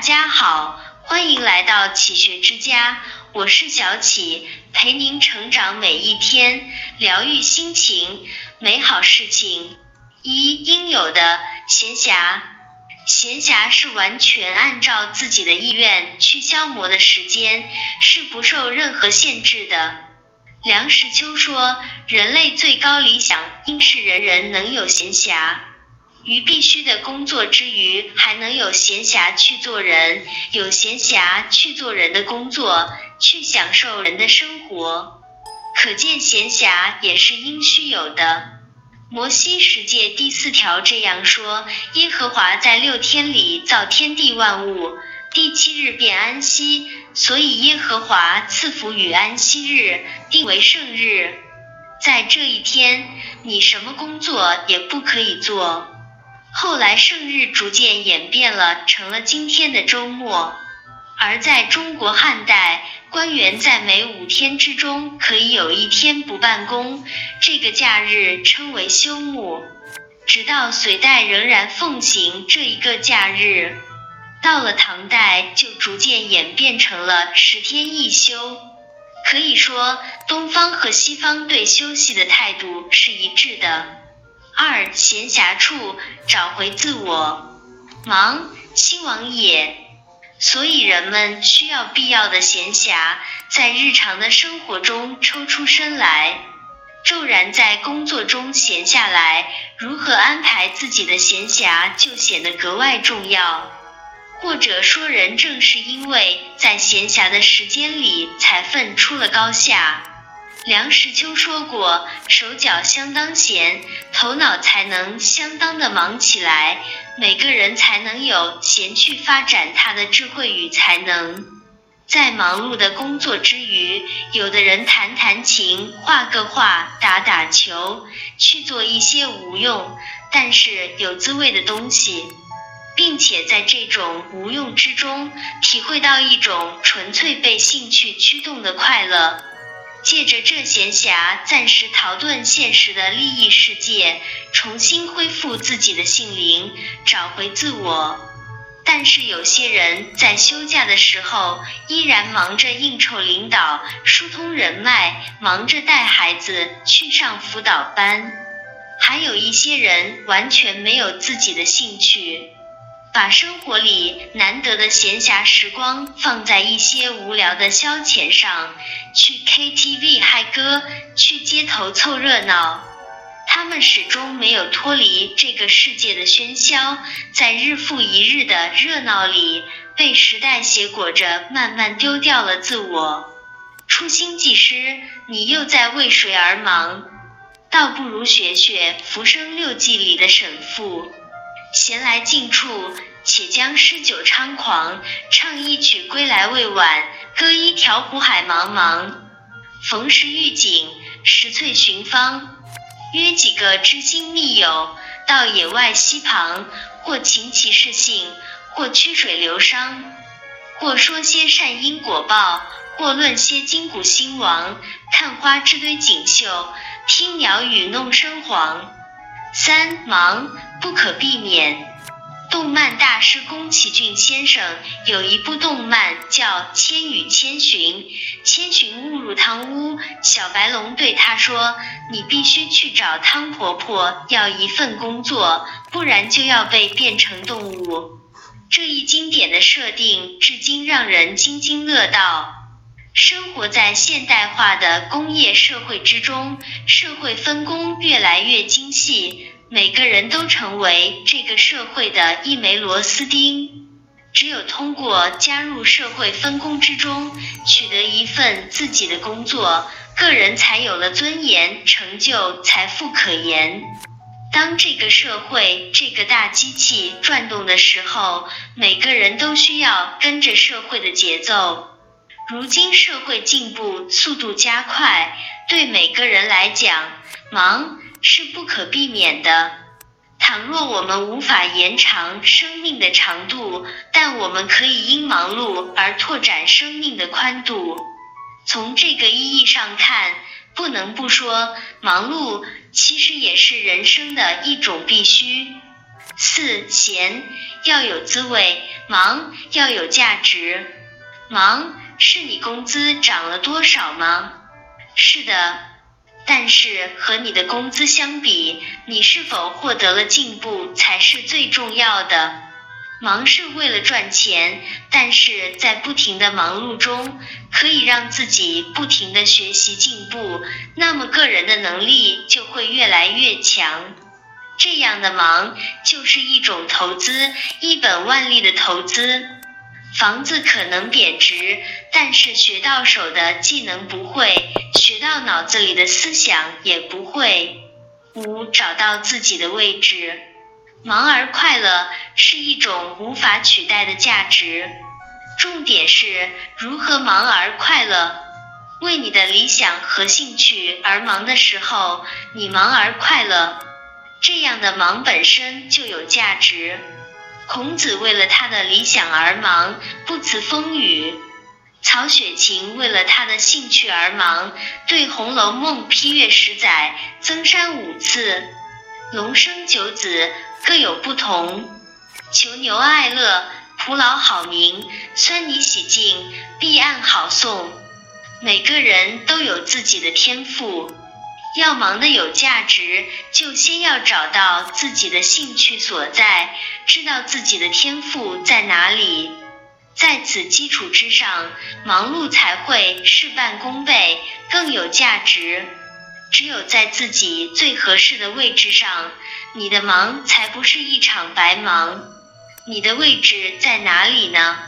家好，欢迎来到启学之家，我是小启，陪您成长每一天，疗愈心情，美好事情。一应有的闲暇，闲暇是完全按照自己的意愿去消磨的时间，是不受任何限制的。梁实秋说，人类最高理想应是人人能有闲暇。于必须的工作之余，还能有闲暇去做人，有闲暇去做人的工作，去享受人的生活。可见闲暇也是应须有的。摩西十诫第四条这样说：耶和华在六天里造天地万物，第七日便安息，所以耶和华赐福与安息日，定为圣日。在这一天，你什么工作也不可以做。后来圣日逐渐演变了，成了今天的周末。而在中国汉代，官员在每五天之中可以有一天不办公，这个假日称为休沐。直到隋代仍然奉行这一个假日，到了唐代就逐渐演变成了十天一休。可以说，东方和西方对休息的态度是一致的。二闲暇处找回自我，忙兴亡也。所以人们需要必要的闲暇，在日常的生活中抽出身来。骤然在工作中闲下来，如何安排自己的闲暇就显得格外重要。或者说，人正是因为在闲暇的时间里，才分出了高下。梁实秋说过：“手脚相当闲，头脑才能相当的忙起来，每个人才能有闲去发展他的智慧与才能。在忙碌的工作之余，有的人弹弹琴、画个画、打打球，去做一些无用但是有滋味的东西，并且在这种无用之中，体会到一种纯粹被兴趣驱动的快乐。”借着这闲暇，暂时逃遁现实的利益世界，重新恢复自己的性灵，找回自我。但是有些人在休假的时候，依然忙着应酬领导、疏通人脉，忙着带孩子去上辅导班。还有一些人完全没有自己的兴趣。把生活里难得的闲暇时光放在一些无聊的消遣上，去 KTV 嗨歌，去街头凑热闹。他们始终没有脱离这个世界的喧嚣，在日复一日的热闹里，被时代挟裹着，慢慢丢掉了自我。初心既失，你又在为谁而忙？倒不如学学《浮生六记》里的沈复。闲来静处，且将诗酒猖狂，唱一曲归来未晚，歌一条湖海茫茫。逢时遇景，拾翠寻芳，约几个知心密友，到野外溪旁，或琴棋诗兴，或曲水流觞，或说些善因果报，或论些今古兴亡，看花枝堆锦绣，听鸟语弄声黄。三忙不可避免。动漫大师宫崎骏先生有一部动漫叫《千与千寻》，千寻误入汤屋，小白龙对他说：“你必须去找汤婆婆要一份工作，不然就要被变成动物。”这一经典的设定至今让人津津乐道。生活在现代化的工业社会之中，社会分工越来越精细，每个人都成为这个社会的一枚螺丝钉。只有通过加入社会分工之中，取得一份自己的工作，个人才有了尊严、成就、财富可言。当这个社会这个大机器转动的时候，每个人都需要跟着社会的节奏。如今社会进步速度加快，对每个人来讲，忙是不可避免的。倘若我们无法延长生命的长度，但我们可以因忙碌而拓展生命的宽度。从这个意义上看，不能不说，忙碌其实也是人生的一种必须。四闲要有滋味，忙要有价值。忙是你工资涨了多少吗？是的。但是和你的工资相比，你是否获得了进步才是最重要的。忙是为了赚钱，但是在不停的忙碌中，可以让自己不停的学习进步，那么个人的能力就会越来越强。这样的忙就是一种投资，一本万利的投资。房子可能贬值，但是学到手的技能不会，学到脑子里的思想也不会。五，找到自己的位置，忙而快乐是一种无法取代的价值。重点是如何忙而快乐。为你的理想和兴趣而忙的时候，你忙而快乐，这样的忙本身就有价值。孔子为了他的理想而忙，不辞风雨；曹雪芹为了他的兴趣而忙，对《红楼梦》批阅十载，增删五次。龙生九子，各有不同。囚牛爱乐，蒲老好名，酸泥洗净，碧案好诵。每个人都有自己的天赋。要忙的有价值，就先要找到自己的兴趣所在，知道自己的天赋在哪里，在此基础之上，忙碌才会事半功倍，更有价值。只有在自己最合适的位置上，你的忙才不是一场白忙。你的位置在哪里呢？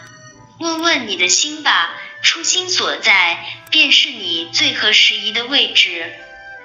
问问你的心吧，初心所在，便是你最合时宜的位置。